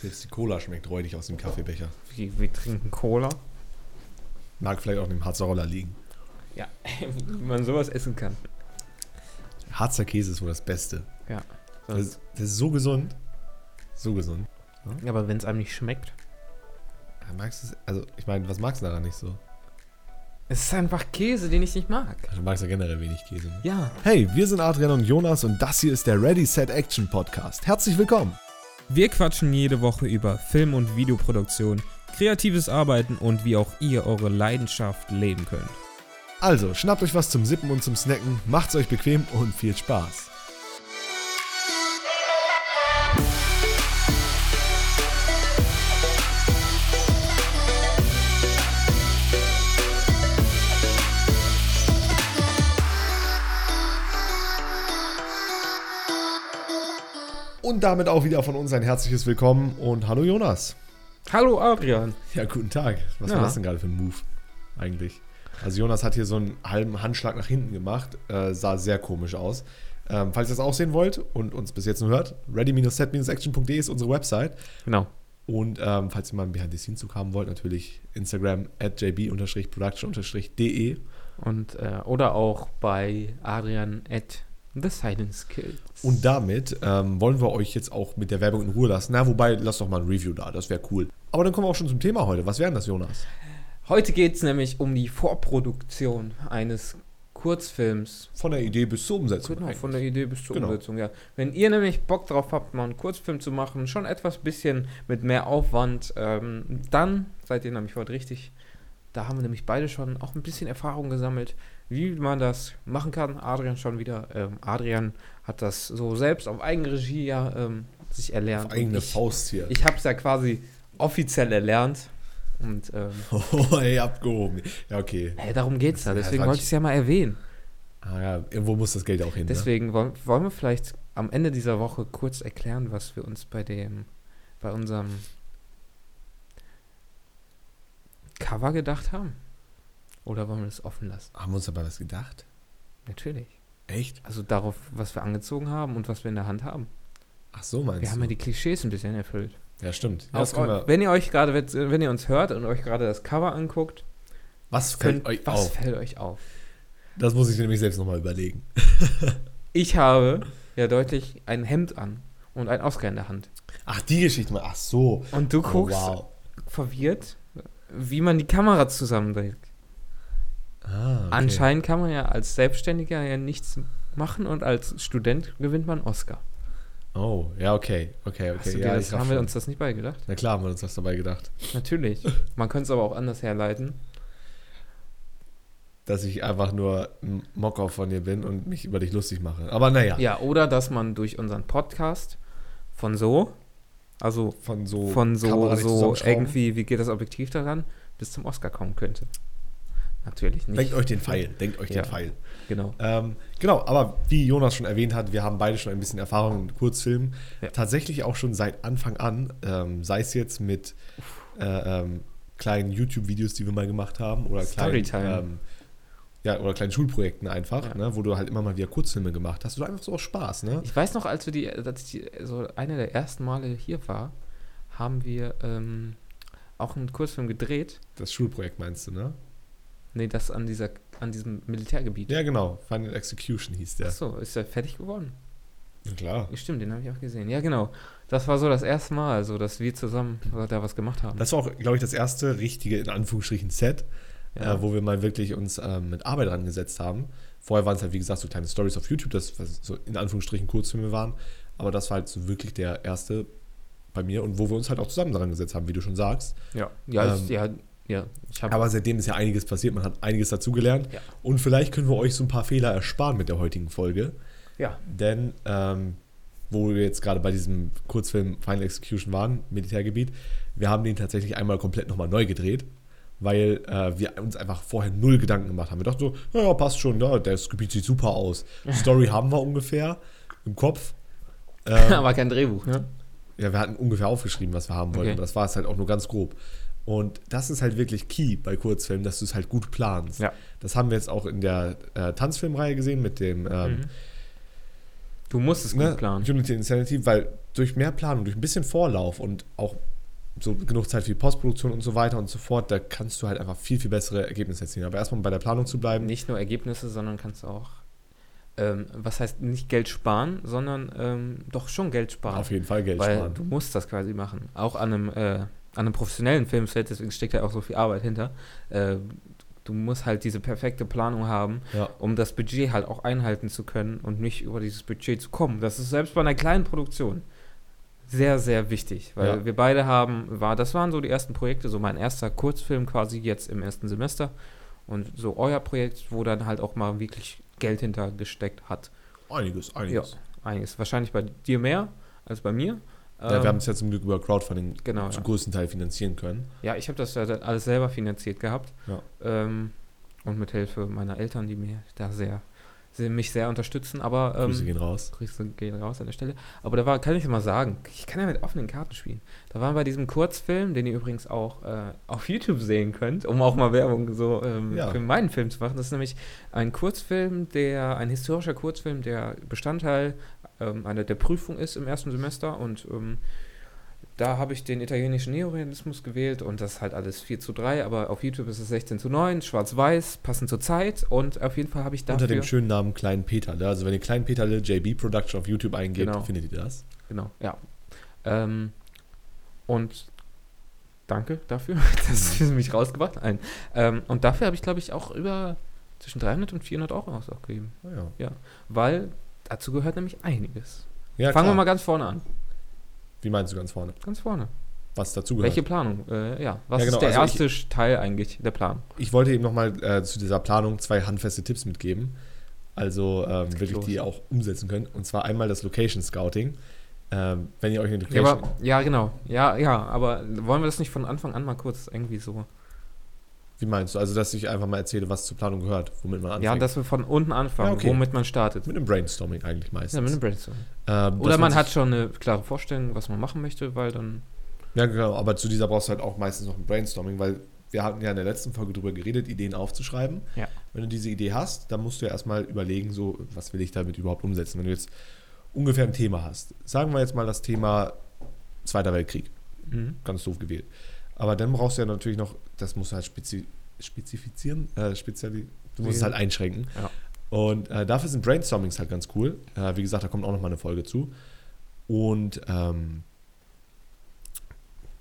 Selbst die Cola schmeckt räudig aus dem Kaffeebecher. Wir, wir trinken Cola. Mag vielleicht auch in dem Harzer Roller liegen. Ja, wie man sowas essen kann. Harzer Käse ist wohl das Beste. Ja. Das, ist- das ist so gesund. So gesund. Aber wenn es einem nicht schmeckt. Ja, Magst du es? Also, ich meine, was magst du daran nicht so? Es ist einfach Käse, den ich nicht mag. Du magst ja generell wenig Käse. Ne? Ja. Hey, wir sind Adrian und Jonas und das hier ist der Ready Set Action Podcast. Herzlich willkommen. Wir quatschen jede Woche über Film- und Videoproduktion, kreatives Arbeiten und wie auch ihr eure Leidenschaft leben könnt. Also, schnappt euch was zum Sippen und zum Snacken, macht's euch bequem und viel Spaß. Und damit auch wieder von uns ein herzliches Willkommen und hallo Jonas. Hallo Adrian. Ja, guten Tag. Was war Ja. das denn gerade für ein Move eigentlich? Also Jonas hat hier so einen halben Handschlag nach hinten gemacht, äh, sah sehr komisch aus. Ähm, falls ihr das auch sehen wollt und uns bis jetzt nur hört, ready-set-action.de ist unsere Website. Genau. Und ähm, falls ihr mal einen Behind-the-Scenes-Zug haben wollt, natürlich Instagram at jb-production-de. Und, äh, oder auch bei Adrian at The Silent Skills. Und damit ähm, wollen wir euch jetzt auch mit der Werbung in Ruhe lassen. Na, wobei, lasst doch mal ein Review da, das wäre cool. Aber dann kommen wir auch schon zum Thema heute. Was wäre denn das, Jonas? Heute geht es nämlich um die Vorproduktion eines Kurzfilms. Von der Idee bis zur Umsetzung. Genau, eigentlich. von der Idee bis zur Genau. Umsetzung, ja. Wenn ihr nämlich Bock drauf habt, mal einen Kurzfilm zu machen, schon etwas bisschen mit mehr Aufwand, ähm, dann seid ihr nämlich heute richtig. Da haben wir nämlich beide schon auch ein bisschen Erfahrung gesammelt, wie man das machen kann. Adrian schon wieder. Ähm, Adrian hat das so selbst auf Eigenregie ja ähm, sich erlernt. Auf eigene ich, Faust hier. Ich habe es ja quasi offiziell erlernt. Und ähm, Oh, ey, abgehoben. Ja, okay. hey, darum geht's ja. Ja, Deswegen wollte ich es ja mal erwähnen. Ah ja, irgendwo muss das Geld auch hin. ne? Deswegen wollen, wollen wir vielleicht am Ende dieser Woche kurz erklären, was wir uns bei dem, bei unserem Cover gedacht haben. Oder wollen wir das offen lassen? Haben wir uns dabei was gedacht? Natürlich. Echt? Also darauf, was wir angezogen haben und was wir in der Hand haben. Ach so, meinst Wir du? haben ja die Klischees ein bisschen erfüllt. ja, stimmt. Ja, eu- wir, wenn ihr euch gerade, wenn ihr uns hört und euch gerade das Cover anguckt, was fällt könnt, euch was auf? fällt euch auf? Das muss ich nämlich selbst nochmal überlegen. Ich habe ja deutlich ein Hemd an und einen Oscar in der Hand. Ach, die Geschichte mal. Ach so. Und du Oh, guckst wow. verwirrt, wie man die Kamera zusammendreht. Ah, okay. Anscheinend kann man ja als Selbstständiger ja nichts machen und als Student gewinnt man Oscar. Oh, ja, okay. Okay, okay. Hast du ja, das, haben wir schon. uns das nicht beigedacht? Na klar haben wir uns das dabei gedacht. Natürlich. Man könnte es aber auch anders herleiten. Dass ich einfach nur ein Mocker von dir bin und mich über dich lustig mache. Aber naja, Ja, oder dass man durch unseren Podcast von so, also von so, von so, so irgendwie, wie geht das Objektiv daran, bis zum Oscar kommen könnte. Natürlich nicht. Denkt euch den Pfeil. Denkt euch Ja. den Pfeil. Genau. Ähm, genau, aber wie Jonas schon erwähnt hat, wir haben beide schon ein bisschen Erfahrung in Kurzfilmen. Ja. Tatsächlich auch schon seit Anfang an, ähm, sei es jetzt mit äh, ähm, kleinen YouTube-Videos, die wir mal gemacht haben, oder kleinen, Storytime. ähm, ja, oder kleinen Schulprojekten einfach, Ja. ne, wo du halt immer mal wieder Kurzfilme gemacht hast. Oder einfach so aus Spaß, ne? Ich weiß noch, als wir die, als ich die, so einer der ersten Male hier war, haben wir ähm, auch einen Kurzfilm gedreht. Das Schulprojekt meinst du, ne? Nee, das an dieser, an diesem Militärgebiet. Ja, genau. Final Execution hieß der. Ach so, ist der fertig geworden? Ja, klar. Stimmt, den habe ich auch gesehen. Ja, genau. Das war so das erste Mal, also dass wir zusammen da was gemacht haben. Das war auch, glaube ich, das erste richtige, in Anführungsstrichen, Set, Ja. äh, wo wir mal wirklich uns ähm, mit Arbeit dran gesetzt haben. Vorher waren es halt, wie gesagt, so kleine Stories auf YouTube, das so in Anführungsstrichen Kurzfilme waren. Aber das war halt so wirklich der erste bei mir und wo wir uns halt auch zusammen dran gesetzt haben, wie du schon sagst. ja, ja, Ähm, ich, ja, ja, Aber seitdem ist ja einiges passiert, man hat einiges dazugelernt. Ja. Und vielleicht können wir euch so ein paar Fehler ersparen mit der heutigen Folge. ja, Denn, ähm, wo wir jetzt gerade bei diesem Kurzfilm Final Execution waren, Militärgebiet, wir haben den tatsächlich einmal komplett nochmal neu gedreht, weil äh, wir uns einfach vorher null Gedanken gemacht haben. Wir dachten so, ja, ja passt schon, ja, das Gebiet sieht super aus. Story haben wir ungefähr im Kopf. Ähm, aber kein Drehbuch, ne? ja, wir hatten ungefähr aufgeschrieben, was wir haben wollten. Okay. aber Das war es halt auch nur ganz grob. Und das ist halt wirklich key bei Kurzfilmen, dass du es halt gut planst. Ja. Das haben wir jetzt auch in der äh, Tanzfilmreihe gesehen mit dem ähm, Mhm. Du musst es gut ne, planen. Unity Insanity, weil durch mehr Planung, durch ein bisschen Vorlauf und auch so genug Zeit für die Postproduktion und so weiter und so fort, da kannst du halt einfach viel, viel bessere Ergebnisse erzielen. Aber erstmal bei der Planung zu bleiben. Nicht nur Ergebnisse, sondern kannst auch, ähm, was heißt nicht Geld sparen, sondern ähm, doch schon Geld sparen. Auf jeden Fall Geld weil sparen. du musst das quasi machen. Auch an einem, äh, an einem professionellen Filmset, deswegen steckt da auch so viel Arbeit hinter. Äh, du musst halt diese perfekte Planung haben, Ja. um das Budget halt auch einhalten zu können und nicht über dieses Budget zu kommen. Das ist selbst bei einer kleinen Produktion sehr, sehr wichtig, weil Ja. wir beide haben, war, das waren so die ersten Projekte, so mein erster Kurzfilm quasi jetzt im ersten Semester und so euer Projekt, wo dann halt auch mal wirklich Geld hintergesteckt hat. Einiges, einiges. Einiges. Wahrscheinlich bei dir mehr als bei mir. Ja, Ähm, wir haben es ja zum Glück über Crowdfunding genau, zum ja. größten Teil finanzieren können. Ja, ich habe das ja alles selber finanziert gehabt. Ja. Ähm, und mit Hilfe meiner Eltern, die mir da sehr, mich sehr unterstützen. Aber ähm, Grüße gehen raus. Grüße gehen raus an der Stelle. Aber da war, kann ich mal sagen, ich kann ja mit offenen Karten spielen. Da waren bei diesem Kurzfilm, den ihr übrigens auch äh, auf YouTube sehen könnt, um auch mal Werbung so ähm, Ja. für meinen Film zu machen. Das ist nämlich ein Kurzfilm, der, ein historischer Kurzfilm, der Bestandteil ähm, einer der Prüfung ist im ersten Semester und ähm, da habe ich den italienischen Neorealismus gewählt und das ist halt alles 4 zu 3, aber auf YouTube ist es 16 zu 9, schwarz-weiß, passend zur Zeit und auf jeden Fall habe ich dafür... Unter dem schönen Namen Klein Peterle. Also wenn ihr Klein Peterle JB Production auf YouTube eingebt, Genau. findet ihr das. Genau, ja. Ähm, und danke dafür, dass Mhm. du mich rausgebracht hast. Nein. Ähm, und dafür habe ich, glaube ich, auch über zwischen 300 und 400 Euro ausgegeben. Ah, ja. Weil dazu gehört nämlich einiges. Ja, Fangen wir klar. mal ganz vorne an. Wie meinst du ganz vorne? Ganz vorne. Was dazu gehört? Welche Planung? Äh, ja, was Ja, genau, ist der also erste Teil eigentlich der Planung? Ich wollte eben nochmal äh, zu dieser Planung zwei handfeste Tipps mitgeben. Also ähm, wirklich, los. die auch umsetzen könnt. Und zwar einmal das Location Scouting. Ähm, wenn ihr euch eine Ja, Location. aber, ja, genau. Ja, ja, aber wollen wir das nicht von Anfang an mal kurz irgendwie so. Wie meinst du? Also, dass ich einfach mal erzähle, was zur Planung gehört, womit man anfängt. Ja, dass wir von unten anfangen, Ja, okay. womit man startet. mit einem Brainstorming eigentlich meistens. Ja, mit einem Brainstorm. Ähm, Oder man hat schon eine klare Vorstellung, was man machen möchte, weil dann. Ja, genau, aber zu dieser brauchst du halt auch meistens noch ein Brainstorming, weil wir hatten ja in der letzten Folge drüber geredet, Ideen aufzuschreiben. Ja. Wenn du diese Idee hast, dann musst du ja erstmal überlegen, so, was will ich damit überhaupt umsetzen. Wenn du jetzt ungefähr ein Thema hast, sagen wir jetzt mal das Thema Zweiter Weltkrieg, Mhm. ganz doof gewählt. Aber dann brauchst du ja natürlich noch, das musst du halt spezi spezifizieren, äh, speziali du musst es halt einschränken. Ja. Und äh, dafür sind Brainstormings halt ganz cool. Äh, wie gesagt, da kommt auch noch mal eine Folge zu. Und ähm,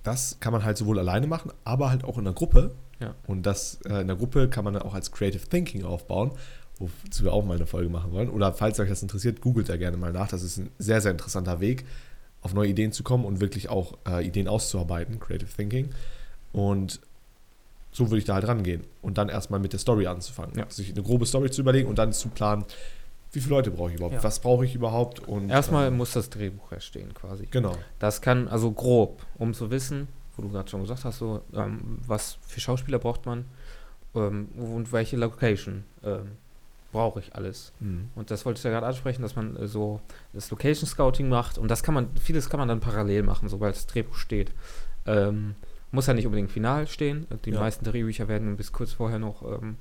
das kann man halt sowohl alleine machen, aber halt auch in der Gruppe. Ja. Und das äh, in der Gruppe kann man dann auch als Creative Thinking aufbauen, wozu wir auch mal eine Folge machen wollen. Oder falls euch das interessiert, googelt da gerne mal nach. Das ist ein sehr, sehr interessanter Weg, auf neue Ideen zu kommen und wirklich auch äh, Ideen auszuarbeiten, Creative Thinking. Und so würde ich da halt rangehen. Und dann erstmal mit der Story anzufangen. Ja. Sich eine grobe Story zu überlegen und dann zu planen, wie viele Leute brauche ich überhaupt? Ja. Was brauche ich überhaupt? Und, Erstmal ähm, muss das Drehbuch erstehen, quasi. Genau. Das kann, also grob, um zu wissen, wo du gerade schon gesagt hast, so, ähm, was für Schauspieler braucht man ähm, und welche Location ähm, brauche ich alles. Mhm. Und das wollte ich ja gerade ansprechen, dass man äh, so das Location Scouting macht und das kann man, vieles kann man dann parallel machen, sobald das Drehbuch steht. Ähm, muss ja nicht unbedingt final stehen. Die Ja. meisten Drehbücher werden bis kurz vorher noch ähm,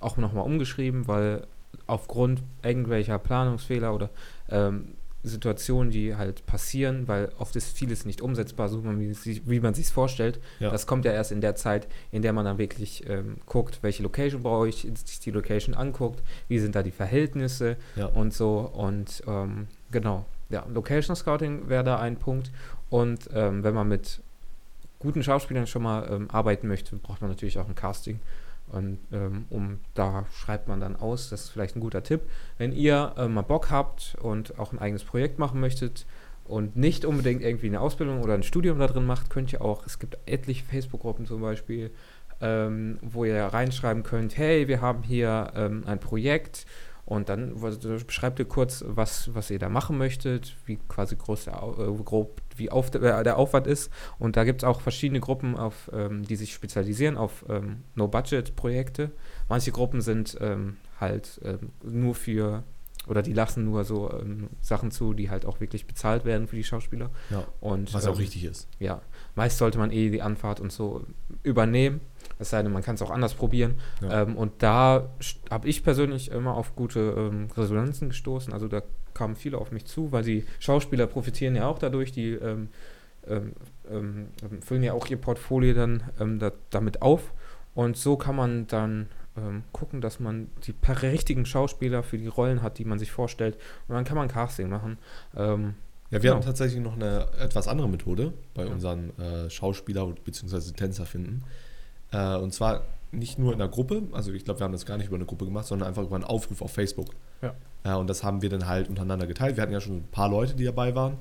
auch nochmal umgeschrieben, weil aufgrund irgendwelcher Planungsfehler oder ähm, Situationen, die halt passieren, weil oft ist vieles nicht umsetzbar, so wie, man sich es vorstellt. Ja. Das kommt ja erst in der Zeit, in der man dann wirklich ähm, guckt, welche Location brauche ich, sich die Location anguckt, wie sind da die Verhältnisse Ja. und so. Und ähm, genau, ja, Location Scouting wäre da ein Punkt. Und ähm, wenn man mit guten Schauspielern schon mal ähm, arbeiten möchte, braucht man natürlich auch ein Casting. Und ähm, um da schreibt man dann aus, das ist vielleicht ein guter Tipp. Wenn ihr äh, mal Bock habt und auch ein eigenes Projekt machen möchtet und nicht unbedingt irgendwie eine Ausbildung oder ein Studium da drin macht, könnt ihr auch, es gibt etliche Facebook-Gruppen zum Beispiel, ähm, wo ihr reinschreiben könnt, hey, wir haben hier ähm, ein Projekt und dann beschreibt ihr kurz, was, was ihr da machen möchtet, wie quasi groß der, äh, grob wie auf der, äh, der Aufwand ist. Und da gibt es auch verschiedene Gruppen, auf, ähm, die sich spezialisieren auf ähm, No-Budget-Projekte. Manche Gruppen sind ähm, halt ähm, nur für oder die lassen nur so ähm, Sachen zu, die halt auch wirklich bezahlt werden für die Schauspieler. Ja. Und, Was auch ähm, richtig ist. Ja, meist sollte man eh die Anfahrt und so übernehmen. Es sei denn, man kann es auch anders probieren. Ja. Ähm, und da habe ich persönlich immer auf gute ähm, Resonanzen gestoßen. Also da kamen viele auf mich zu, weil die Schauspieler profitieren ja auch dadurch. Die ähm, ähm, ähm, füllen ja auch ihr Portfolio dann ähm, da, damit auf. Und so kann man dann gucken, dass man die per- richtigen Schauspieler für die Rollen hat, die man sich vorstellt. Und dann kann man Casting machen. Ja, wir Genau. haben tatsächlich noch eine etwas andere Methode bei Ja. unseren äh, Schauspieler bzw. Tänzer finden. Äh, und zwar nicht nur in der Gruppe, also ich glaube, wir haben das gar nicht über eine Gruppe gemacht, sondern einfach über einen Aufruf auf Facebook. Ja. Äh, und das haben wir dann halt untereinander geteilt. Wir hatten ja schon ein paar Leute, die dabei waren.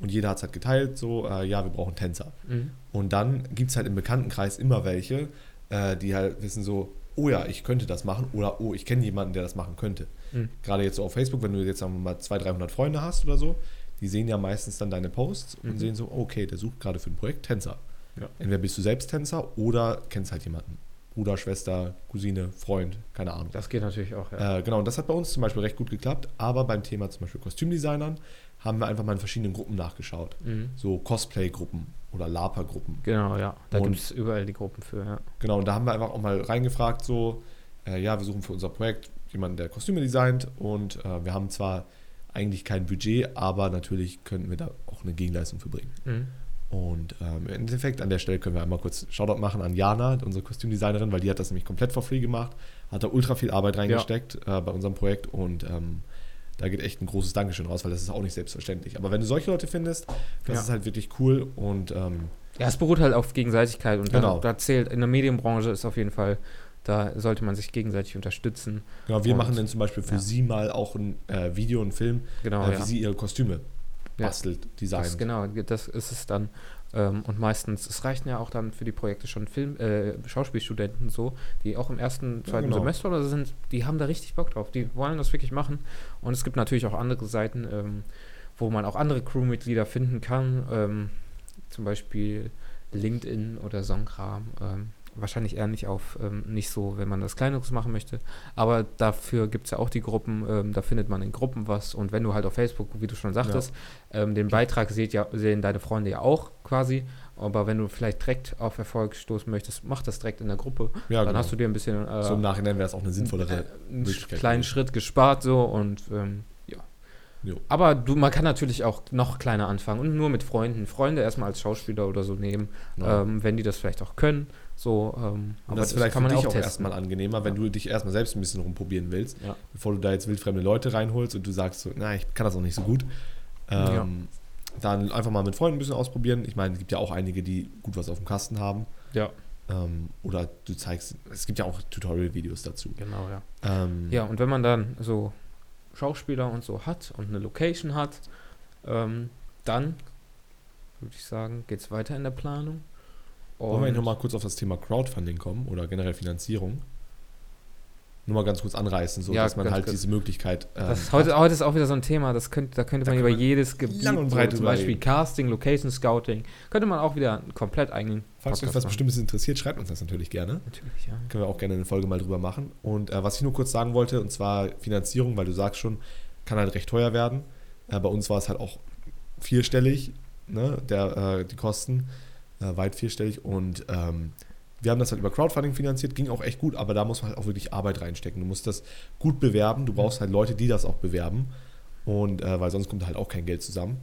Und jeder hat es halt geteilt, so, äh, ja, wir brauchen Tänzer. mhm. Und dann gibt es halt im Bekanntenkreis immer welche, äh, die halt wissen so, oh ja, ich könnte das machen oder oh, ich kenne jemanden, der das machen könnte. Mhm. Gerade jetzt so auf Facebook, wenn du jetzt sagen wir mal 200, 300 Freunde hast oder so, die sehen ja meistens dann deine Posts und Mhm. sehen so, okay, der sucht gerade für ein Projekt Tänzer. Ja. Entweder bist du selbst Tänzer oder kennst halt jemanden. Bruder, Schwester, Cousine, Freund, keine Ahnung. Das geht natürlich auch, ja. Äh, genau, und das hat bei uns zum Beispiel recht gut geklappt, aber beim Thema zum Beispiel Kostümdesignern haben wir einfach mal in verschiedenen Gruppen nachgeschaut. Mhm. So Cosplay-Gruppen oder LARPer-Gruppen. Genau, ja. Da gibt es überall die Gruppen für, ja. Genau, und da haben wir einfach auch mal reingefragt, so, äh, ja, wir suchen für unser Projekt jemanden, der Kostüme designt und äh, wir haben zwar eigentlich kein Budget, aber natürlich könnten wir da auch eine Gegenleistung für bringen. Mhm. Und ähm, im Endeffekt an der Stelle können wir einmal kurz Shoutout machen an Jana, unsere Kostümdesignerin, weil die hat das nämlich komplett for free gemacht, hat da ultra viel Arbeit reingesteckt äh, bei unserem Projekt und ähm, da geht echt ein großes Dankeschön raus, weil das ist auch nicht selbstverständlich. Aber wenn du solche Leute findest, das Ja. ist halt wirklich cool und ähm, Ja, es beruht halt auf Gegenseitigkeit und Genau. da, da zählt, in der Medienbranche ist auf jeden Fall, da sollte man sich gegenseitig unterstützen. genau, wir Und- machen dann zum Beispiel für ja. sie mal auch ein äh, Video, einen Film, Genau, äh, wie ja. sie ihre Kostüme Ja. bastelt, designt. Das, genau, das ist es dann. Ähm, und meistens, es reichen ja auch dann für die Projekte schon Film, äh, Schauspielstudenten so, die auch im ersten, zweiten genau. Semester oder so sind, die haben da richtig Bock drauf. Die wollen das wirklich machen. Und es gibt natürlich auch andere Seiten, ähm, wo man auch andere Crewmitglieder finden kann. Ähm, zum Beispiel LinkedIn oder Songkram. Wahrscheinlich eher nicht auf, ähm, nicht so, wenn man das Kleineres machen möchte. Aber dafür gibt es ja auch die Gruppen, ähm, da findet man in Gruppen was. Und wenn du halt auf Facebook, wie du schon sagtest, ähm, den Beitrag seht ja, sehen deine Freunde ja auch quasi. Aber wenn du vielleicht direkt auf Erfolg stoßen möchtest, mach das direkt in der Gruppe. Ja, Dann genau. hast du dir ein bisschen äh, so im Nachhinein wäre es auch eine sinnvollere. äh, einen kleinen. Schritt gespart so und ähm, ja. Jo. Aber du, man kann natürlich auch noch kleiner anfangen und nur mit Freunden. Freunde erstmal als Schauspieler oder so nehmen, Genau. ähm, wenn die das vielleicht auch können. So, ähm, aber das ist vielleicht kann für man dich auch auch erstmal angenehmer, wenn du dich erstmal selbst ein bisschen rumprobieren willst, Ja. bevor du da jetzt wildfremde Leute reinholst und du sagst so, na, ich kann das auch nicht so gut. Ähm, Ja. Dann einfach mal mit Freunden ein bisschen ausprobieren. Ich meine, es gibt ja auch einige, die gut was auf dem Kasten haben. Ja, Ähm, oder du zeigst, es gibt ja auch Tutorial-Videos dazu. genau, ja. Ähm, Ja, und wenn man dann so Schauspieler und so hat und eine Location hat, ähm, dann würde ich sagen, geht es weiter in der Planung. Wollen wir Und- nochmal kurz auf das Thema Crowdfunding kommen oder generell Finanzierung? Nur mal ganz kurz anreißen, so Ja, dass man halt kurz. diese Möglichkeit. ähm, Das, hat. heute, heute ist auch wieder so ein Thema, das könnte, da könnte Da man über man jedes Gebiet, lang und so breit zum drüber Beispiel. Casting, Location Scouting, könnte man auch wieder einen komplett eigenen Falls euch was machen. Bestimmtes interessiert, schreibt uns das natürlich gerne. Natürlich, ja. Können wir auch gerne eine Folge mal drüber machen. Und äh, was ich nur kurz sagen wollte, und zwar Finanzierung, weil du sagst schon, kann halt recht teuer werden. Äh, bei uns war es halt auch vierstellig, ne, der, äh, die Kosten, äh, weit vierstellig. Und ähm, wir haben das halt über Crowdfunding finanziert, ging auch echt gut, aber da muss man halt auch wirklich Arbeit reinstecken. Du musst das gut bewerben, du brauchst halt Leute, die das auch bewerben. Und äh, weil sonst kommt halt auch kein Geld zusammen.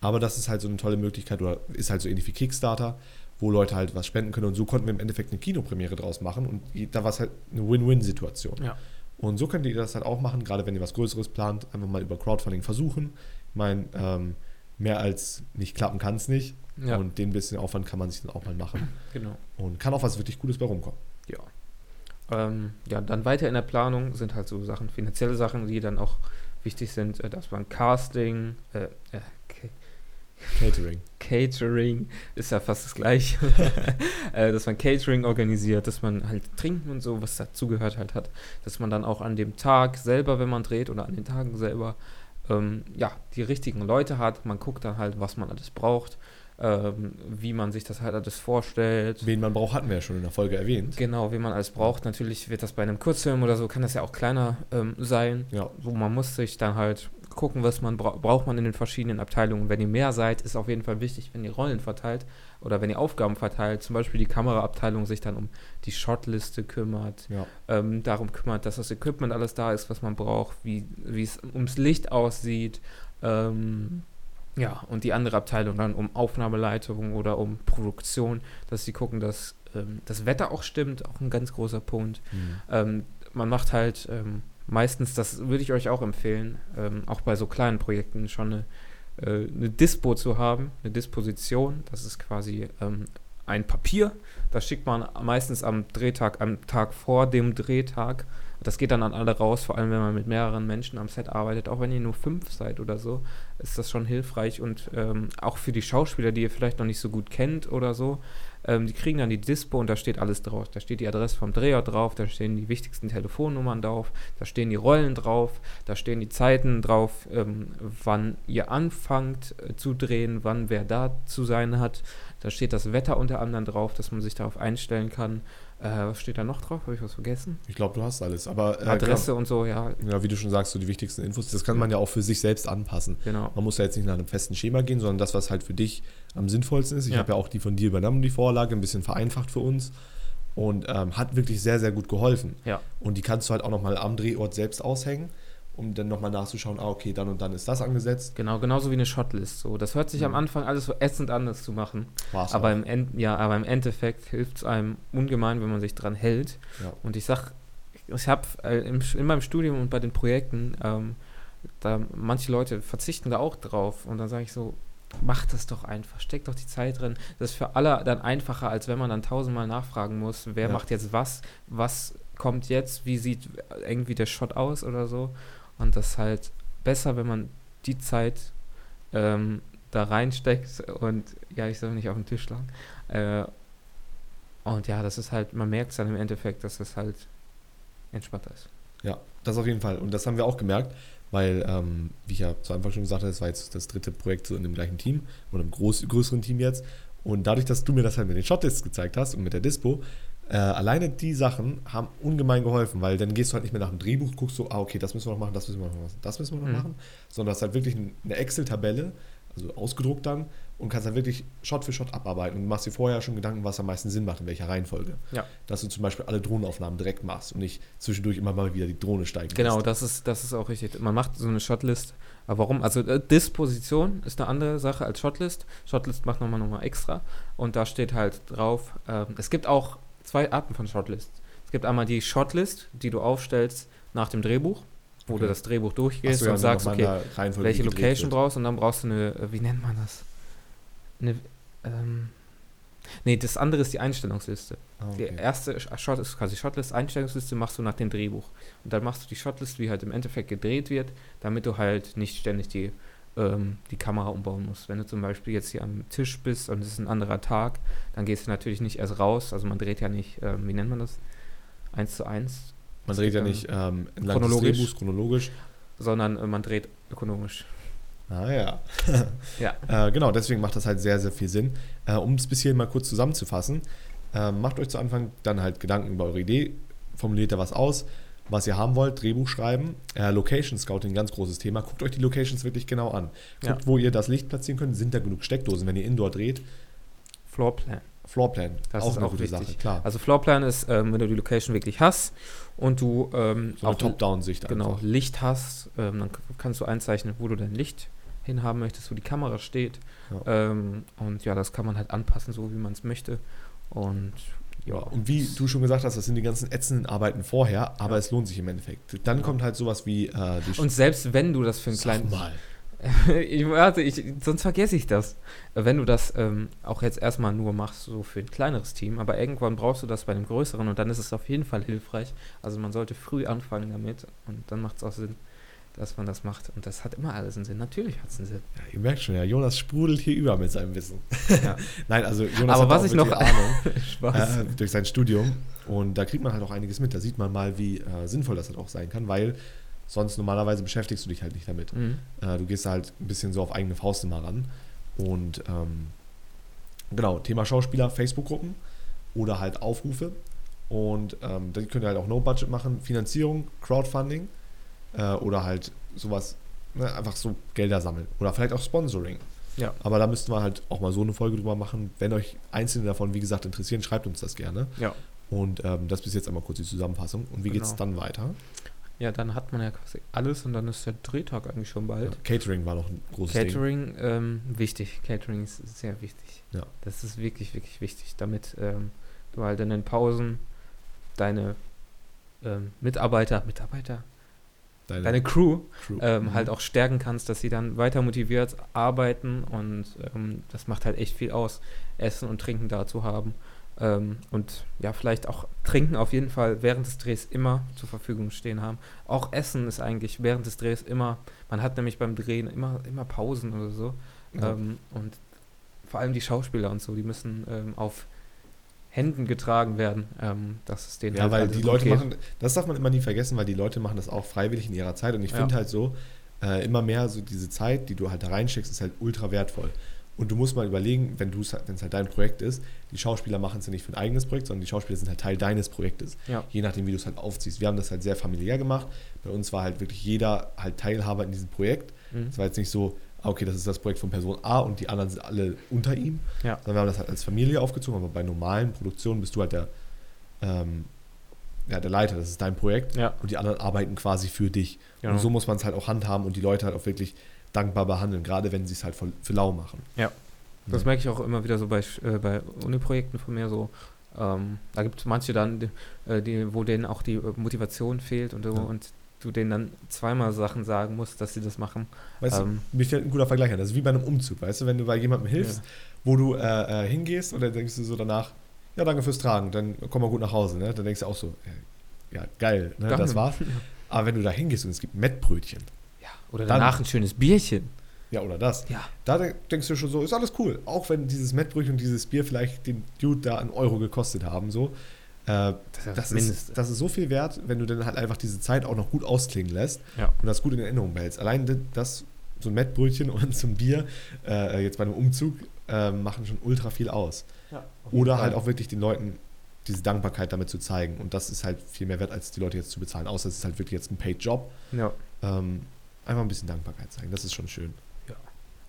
Aber das ist halt so eine tolle Möglichkeit, oder ist halt so ähnlich wie Kickstarter, wo Leute halt was spenden können. Und so konnten wir im Endeffekt eine Kinopremiere draus machen. Und da war es halt eine Win-Win-Situation. Ja. Und so könnt ihr das halt auch machen, gerade wenn ihr was Größeres plant, einfach mal über Crowdfunding versuchen. Ich meine, ähm, mehr als nicht klappen kann es nicht. Ja, Und den bisschen Aufwand kann man sich dann auch mal machen. genau. Und kann auch was wirklich Gutes bei rumkommen. Ja. Ähm, ja, dann weiter in der Planung sind halt so Sachen, finanzielle Sachen, die dann auch wichtig sind, äh, dass man Casting, äh, äh, Ca- Catering. Catering ist ja fast das gleiche, äh, dass man Catering organisiert, dass man halt Trinken und so, was dazugehört halt hat, dass man dann auch an dem Tag selber, wenn man dreht oder an den Tagen selber, ähm, ja, die richtigen Leute hat. Man guckt dann halt, was man alles braucht. Ähm, wie man sich das halt alles vorstellt. Wen man braucht, hatten wir ja schon in der Folge erwähnt. Genau, wie man alles braucht. Natürlich wird das bei einem Kurzfilm oder so, kann das ja auch kleiner ähm, sein. Ja. So, man muss sich dann halt gucken, was man bra braucht man in den verschiedenen Abteilungen. Wenn ihr mehr seid, ist auf jeden Fall wichtig, wenn ihr Rollen verteilt oder wenn ihr Aufgaben verteilt, zum Beispiel die Kameraabteilung sich dann um die Shotliste kümmert, Ja. ähm, darum kümmert, dass das Equipment alles da ist, was man braucht, wie wie es ums Licht aussieht. Ähm, ja, und die andere Abteilung dann um Aufnahmeleitung oder um Produktion, dass sie gucken, dass ähm, das Wetter auch stimmt, auch ein ganz großer Punkt. Mhm. Ähm, man macht halt ähm, meistens, das würde ich euch auch empfehlen, ähm, auch bei so kleinen Projekten schon eine, äh, eine Dispo zu haben, eine Disposition. Das ist quasi ähm, ein Papier. Das schickt man meistens am Drehtag, am Tag vor dem Drehtag. Das geht dann an alle raus, vor allem wenn man mit mehreren Menschen am Set arbeitet. Auch wenn ihr nur fünf seid oder so, ist das schon hilfreich. Und ähm, auch für die Schauspieler, die ihr vielleicht noch nicht so gut kennt oder so, ähm, die kriegen dann die Dispo und da steht alles drauf. Da steht die Adresse vom Drehort drauf, da stehen die wichtigsten Telefonnummern drauf, da stehen die Rollen drauf, da stehen die Zeiten drauf, ähm, wann ihr anfangt äh, zu drehen, wann wer da zu sein hat. Da steht das Wetter unter anderem drauf, dass man sich darauf einstellen kann. Äh, was steht da noch drauf? Habe ich was vergessen? Ich glaube, du hast alles. Aber äh, Adresse und so, ja, Genau, ja, wie du schon sagst, so die wichtigsten Infos, das kann man ja auch für sich selbst anpassen. genau. Man muss ja jetzt nicht nach einem festen Schema gehen, sondern das, was halt für dich am sinnvollsten ist. Ich Ja. habe ja auch die von dir übernommen, die Vorlage, ein bisschen vereinfacht für uns. Und ähm, hat wirklich sehr, sehr gut geholfen. Ja. Und die kannst du halt auch nochmal am Drehort selbst aushängen, um dann nochmal nachzuschauen, ah, okay, dann und dann ist das angesetzt. Genau, genauso wie eine Shotlist. So. Das hört sich Mhm. am Anfang alles so ätzend an, das zu machen. War's Aber auch. im, End, ja, aber im Endeffekt hilft es einem ungemein, wenn man sich dran hält. Ja. Und ich sag, ich habe äh, in meinem Studium und bei den Projekten, ähm, da manche Leute verzichten da auch drauf. Und dann sage ich so, mach das doch einfach, steck doch die Zeit drin. Das ist für alle dann einfacher, als wenn man dann tausendmal nachfragen muss, wer Ja. macht jetzt was, was kommt jetzt, wie sieht irgendwie der Shot aus oder so. Und das ist halt besser, wenn man die Zeit ähm, da reinsteckt und ja, ich soll nicht auf den Tisch schlagen. Äh, und ja, das ist halt, man merkt es dann im Endeffekt, dass es halt entspannter ist. Ja, das auf jeden Fall. Und das haben wir auch gemerkt, weil, ähm, wie ich ja zu Anfang schon gesagt habe, das war jetzt das dritte Projekt so in dem gleichen Team oder im groß, größeren Team jetzt. Und dadurch, dass du mir das halt mit den Shotlists gezeigt hast und mit der Dispo, äh, alleine die Sachen haben ungemein geholfen, weil dann gehst du halt nicht mehr nach dem Drehbuch, guckst so, ah, okay, das müssen wir noch machen, das müssen wir noch machen, das müssen wir noch Mhm. machen, sondern hast halt wirklich eine Excel-Tabelle, also ausgedruckt dann, und kannst dann wirklich Shot für Shot abarbeiten und machst dir vorher schon Gedanken, was am meisten Sinn macht, in welcher Reihenfolge. Ja. Dass du zum Beispiel alle Drohnenaufnahmen direkt machst und nicht zwischendurch immer mal wieder die Drohne steigen Genau, lässt. das ist, das ist auch richtig. Man macht so eine Shotlist. Aber warum? Also äh, Disposition ist eine andere Sache als Shotlist. Shotlist macht nochmal nochmal extra. Und da steht halt drauf, ähm, es gibt auch zwei Arten von Shotlists. Es gibt einmal die Shotlist, die du aufstellst nach dem Drehbuch, wo Okay. du das Drehbuch durchgehst so, ja, und sagst, okay, welche Location wird. brauchst und dann brauchst du eine, äh, wie nennt man das? Eine, ähm, nee, das andere ist die Einstellungsliste. Ah, Die okay. erste Sh- Shot ist quasi Shotlist, Einstellungsliste machst du nach dem Drehbuch. Und dann machst du die Shotlist, wie halt im Endeffekt gedreht wird, damit du halt nicht ständig die, ähm, die Kamera umbauen musst. Wenn du zum Beispiel jetzt hier am Tisch bist und es ist ein anderer Tag, dann gehst du natürlich nicht erst raus. Also man dreht ja nicht, ähm, wie nennt man das? Eins zu eins, Man dreht ja ähm, nicht ähm, entlang chronologisch. Drehbuchs chronologisch. sondern äh, man dreht ökonomisch. Ah ja. Ja. Äh, genau, deswegen macht das halt sehr, sehr viel Sinn. Äh, um es bis hier mal kurz zusammenzufassen, äh, macht euch zu Anfang dann halt Gedanken über eure Idee, formuliert da was aus, was ihr haben wollt, Drehbuch schreiben, äh, Location Scouting, ganz großes Thema. Guckt euch die Locations wirklich genau an. Guckt, Ja. wo ihr das Licht platzieren könnt. Sind da genug Steckdosen, wenn ihr Indoor dreht? Floorplan. Floorplan, Das auch ist eine auch gute wichtig. Sache, klar. Also Floorplan ist, ähm, wenn du die Location wirklich hast und du ähm, so auch Top-Down-Sicht genau, einfach. Licht hast, ähm, dann kannst du einzeichnen, wo du dein Licht hinhaben möchtest, wo die Kamera steht. Ja. Ähm, und ja, das kann man halt anpassen, so wie man es möchte. Und ja, Ja, und wie du schon gesagt hast, das sind die ganzen ätzenden Arbeiten vorher, aber Ja. es lohnt sich im Endeffekt. Dann kommt halt sowas wie äh, und selbst wenn du das für einen kleinen. mal. ich, warte, ich, sonst vergesse ich das. Wenn du das ähm, auch jetzt erstmal nur machst, so für ein kleineres Team, aber irgendwann brauchst du das bei einem größeren und dann ist es auf jeden Fall hilfreich. Also man sollte früh anfangen damit und dann macht es auch Sinn, dass man das macht. Und das hat immer alles einen Sinn. Natürlich hat es einen Sinn. Ja, ihr merkt schon, ja, Jonas sprudelt hier über mit seinem Wissen. Ja. Nein, also Jonas Aber hat was auch ich noch- Ahnung äh, durch sein Studium und da kriegt man halt auch einiges mit. Da sieht man mal, wie äh, sinnvoll das halt auch sein kann, weil sonst normalerweise beschäftigst du dich halt nicht damit. Mhm. Äh, du gehst halt ein bisschen so auf eigene Faust immer ran und ähm, Genau, Thema Schauspieler, Facebook-Gruppen oder halt Aufrufe. Und ähm, dann könnt ihr halt auch No-Budget machen. Finanzierung, Crowdfunding äh, oder halt sowas, ne, einfach so Gelder sammeln. Oder vielleicht auch Sponsoring. Ja. Aber da müssten wir halt auch mal so eine Folge drüber machen. Wenn euch einzelne davon, wie gesagt, interessieren, schreibt uns das gerne. Ja. Und ähm, das bis jetzt einmal kurz die Zusammenfassung. Und wie geht es Genau. dann weiter? Ja, dann hat man ja quasi alles und dann ist der Drehtag eigentlich schon bald. Ja, Catering war noch ein großes Ding. Catering, ähm, wichtig. Catering ist sehr wichtig. Ja. Das ist wirklich, wirklich wichtig, damit ähm, du halt in den Pausen deine ähm, Mitarbeiter, Mitarbeiter, Deine, deine Crew Crew. ähm, Mhm. halt auch stärken kannst, dass sie dann weiter motiviert arbeiten und ähm, das macht halt echt viel aus, Essen und Trinken da zu haben. Ähm, und ja, vielleicht auch Trinken auf jeden Fall während des Drehs immer zur Verfügung stehen haben. Auch Essen ist eigentlich während des Drehs immer, man hat nämlich beim Drehen immer, immer Pausen oder so. Ja. Ähm, und vor allem die Schauspieler und so, die müssen ähm, auf Händen getragen werden, ähm, dass es denen Ja, halt weil die Leute geht. machen, das darf man immer nie vergessen, weil die Leute machen das auch freiwillig in ihrer Zeit und ich Ja. finde halt so, äh, immer mehr so diese Zeit, die du halt da reinschickst, ist halt ultra wertvoll. Und du musst mal überlegen, wenn du es wenn es halt dein Projekt ist, die Schauspieler machen es ja nicht für ein eigenes Projekt, sondern die Schauspieler sind halt Teil deines Projektes. Ja. Je nachdem, wie du es halt aufziehst. Wir haben das halt sehr familiär gemacht. Bei uns war halt wirklich jeder halt Teilhaber in diesem Projekt. Mhm. Es war jetzt nicht so, okay, das ist das Projekt von Person A und die anderen sind alle unter ihm, Ja. sondern wir haben das halt als Familie aufgezogen, aber bei normalen Produktionen bist du halt der, ähm, ja, der Leiter, das ist dein Projekt Ja, und die anderen arbeiten quasi für dich. genau. Und so muss man es halt auch handhaben und die Leute halt auch wirklich dankbar behandeln, gerade wenn sie es halt für, für lau machen. Ja. Das merke ich auch immer wieder so bei, äh, bei Uni-Projekten von mir so. Ähm, da gibt es manche dann, die, äh, die, wo denen auch die Motivation fehlt und, so, Ja. und du denen dann zweimal Sachen sagen musst, dass sie das machen. Weißt Ähm, du, mir fällt ein guter Vergleich an. Das ist wie bei einem Umzug, weißt du, wenn du bei jemandem hilfst, Ja. wo du äh, äh, hingehst und dann denkst du so danach, ja, danke fürs Tragen, dann komm mal gut nach Hause, ne? Dann denkst du auch so, äh, ja, geil, ne? Das war's. Aber wenn du da hingehst und es gibt Mettbrötchen, Ja, oder Dann- danach ein schönes Bierchen. ja, oder das, Ja. da de- denkst du schon so, ist alles cool. Auch wenn dieses Mettbrötchen und dieses Bier vielleicht den Dude da einen Euro gekostet haben, so. Äh, Das ist das, ist, das ist so viel wert, wenn du dann halt einfach diese Zeit auch noch gut ausklingen lässt Ja. und das gut in Erinnerung behältst. Allein das, so ein Mettbrötchen und so ein Bier, äh, jetzt bei einem Umzug, äh, machen schon ultra viel aus. Ja, Oder halt auch wirklich den Leuten diese Dankbarkeit damit zu zeigen. Und das ist halt viel mehr wert, als die Leute jetzt zu bezahlen. Außer es ist halt wirklich jetzt ein Paid-Job. Ja. Ähm, einfach ein bisschen Dankbarkeit zeigen. Das ist schon schön.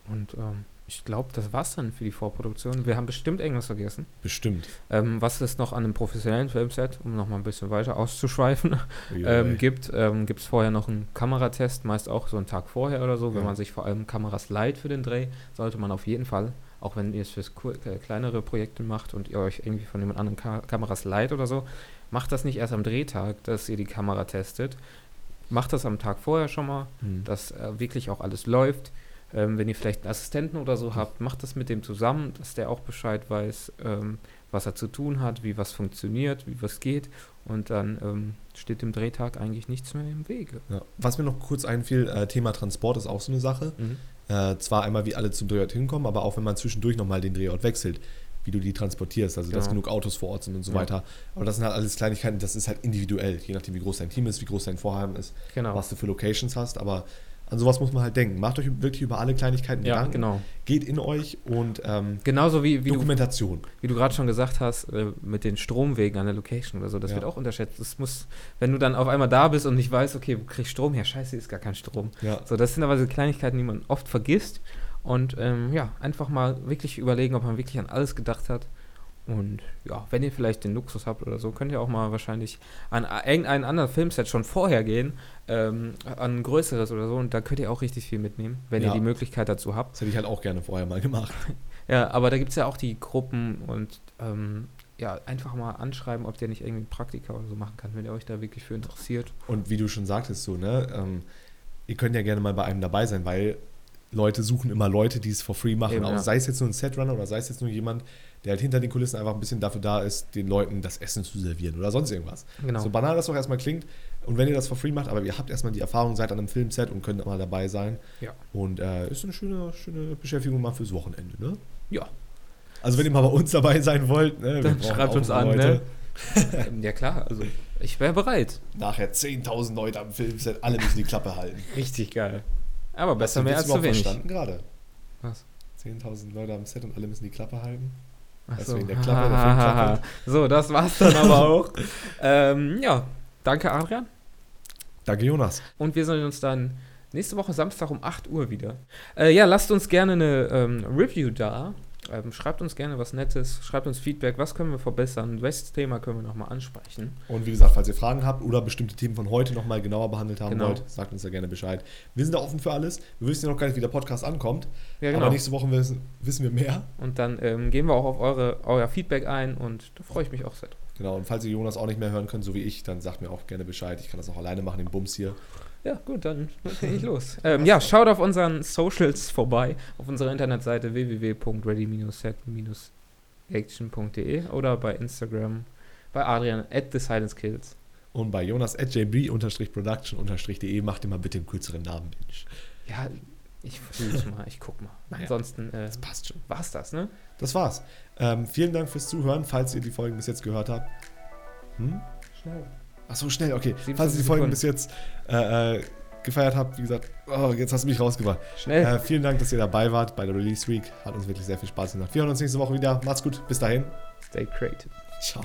Und ähm, ich glaube, das war's dann für die Vorproduktion. Wir haben bestimmt irgendwas vergessen. Bestimmt. Ähm, was es noch an einem professionellen Filmset, um nochmal ein bisschen weiter auszuschweifen, ähm, gibt, ähm, gibt es vorher noch einen Kameratest, meist auch so einen Tag vorher oder so, wenn Ja. man sich vor allem Kameras leiht für den Dreh, sollte man auf jeden Fall, auch wenn ihr es fürs kur- äh, kleinere Projekte macht und ihr euch irgendwie von jemand anderen Ka Kameras leiht oder so, macht das nicht erst am Drehtag, dass ihr die Kamera testet. Macht das am Tag vorher schon mal, Hm. dass äh, wirklich auch alles läuft. Ähm, wenn ihr vielleicht einen Assistenten oder so habt, macht das mit dem zusammen, dass der auch Bescheid weiß, ähm, was er zu tun hat, wie was funktioniert, wie was geht. Und dann ähm, steht dem Drehtag eigentlich nichts mehr im Wege. Ja. Was mir noch kurz einfiel, äh, Thema Transport ist auch so eine Sache. Äh, zwar einmal, wie alle zum Drehort hinkommen, aber auch wenn man zwischendurch nochmal den Drehort wechselt, wie du die transportierst, also dass Genau. genug Autos vor Ort sind und so Ja. weiter. Aber das sind halt alles Kleinigkeiten, das ist halt individuell, je nachdem, wie groß dein Team ist, wie groß dein Vorhaben ist, Genau. was du für Locations hast. Aber an sowas muss man halt denken. Macht euch wirklich über alle Kleinigkeiten Ja, Gedanken. genau. Geht in euch und ähm, Genauso wie, wie du, Dokumentation. wie du gerade schon gesagt hast, äh, mit den Stromwegen an der Location oder so, das Ja. wird auch unterschätzt. Das muss, wenn du dann auf einmal da bist und nicht weißt, okay, wo krieg ich Strom her? Scheiße, ist gar kein Strom. Ja. So, das sind aber so Kleinigkeiten, die man oft vergisst. Und ähm, ja, einfach mal wirklich überlegen, ob man wirklich an alles gedacht hat. Und ja, wenn ihr vielleicht den Luxus habt oder so, könnt ihr auch mal wahrscheinlich an a- irgendein anderes Filmset schon vorher gehen, ähm, an ein größeres oder so. Und da könnt ihr auch richtig viel mitnehmen, wenn Ja. ihr die Möglichkeit dazu habt. Das hätte ich halt auch gerne vorher mal gemacht. Ja, aber da gibt es ja auch die Gruppen und ähm, ja, einfach mal anschreiben, ob der nicht irgendwie Praktika oder so machen kann, wenn ihr euch da wirklich für interessiert. Und wie du schon sagtest, so, ne, ähm, ihr könnt ja gerne mal bei einem dabei sein, weil Leute suchen immer Leute, die es for free machen. Eben, auch ja. sei es jetzt nur ein Setrunner oder sei es jetzt nur jemand, der halt hinter den Kulissen einfach ein bisschen dafür da ist, den Leuten das Essen zu servieren oder sonst irgendwas. Genau. So banal das doch erstmal klingt. Und wenn ihr das for free macht, aber ihr habt erstmal die Erfahrung, seid an einem Filmset und könnt mal dabei sein. Ja. Und äh, ist eine schöne, schöne Beschäftigung mal fürs Wochenende, ne? Ja. Also wenn ihr mal bei uns dabei sein wollt, ne, Dann schreibt auch uns an, Leute. ne? ja klar, also ich wäre bereit. Nachher 10.000 Leute am Filmset, alle müssen die Klappe halten. Richtig geil. Aber besser mehr als zu wenig. verstanden gerade? Was? 10.000 Leute am Set und alle müssen die Klappe halten. Ach so. wegen der Klappe, der so, das war's dann aber auch. ähm, ja, danke Adrian. Danke, Jonas. Und wir sehen uns dann nächste Woche Samstag um 8 Uhr wieder. Äh, ja, lasst uns gerne eine ähm, Review da. Ähm, schreibt uns gerne was Nettes, schreibt uns Feedback, was können wir verbessern, welches Thema können wir nochmal ansprechen. Und wie gesagt, falls ihr Fragen habt oder bestimmte Themen von heute nochmal genauer behandelt haben Genau. wollt, sagt uns da gerne Bescheid. Wir sind da offen für alles. Wir wissen ja noch gar nicht, wie der Podcast ankommt. Ja, genau. Aber nächste Woche wissen, wissen wir mehr. Und dann ähm, gehen wir auch auf eure, euer Feedback ein und da freue ich mich auch sehr drauf. Genau, und falls ihr Jonas auch nicht mehr hören könnt, so wie ich, dann sagt mir auch gerne Bescheid. Ich kann das auch alleine machen, den Bums hier. Ja, gut, dann gehe ich los. Ähm, ja, schaut auf unseren Socials vorbei, auf unserer Internetseite www.ready-set-action.de oder bei Instagram bei Adrian at the Silence Kills. Und bei Jonas at jb-production-de macht ihr mal bitte einen kürzeren Namen, Mensch. Ja, ich versuch's mal, ich guck mal. Naja. Ansonsten äh, Das passt schon. war's das, ne? Das war's. Ähm, vielen Dank fürs Zuhören, falls ihr die Folgen bis jetzt gehört habt. Hm? Schnell. Ach so, schnell, okay. 27 Falls ihr die Folgen bis jetzt äh, äh, gefeiert habt, wie gesagt, oh, jetzt hast du mich rausgebracht. Schnell. Äh, vielen Dank, dass ihr dabei wart bei der Release Week. Hat uns wirklich sehr viel Spaß gemacht. Wir hören uns nächste Woche wieder. Macht's gut. Bis dahin. Stay creative. Ciao.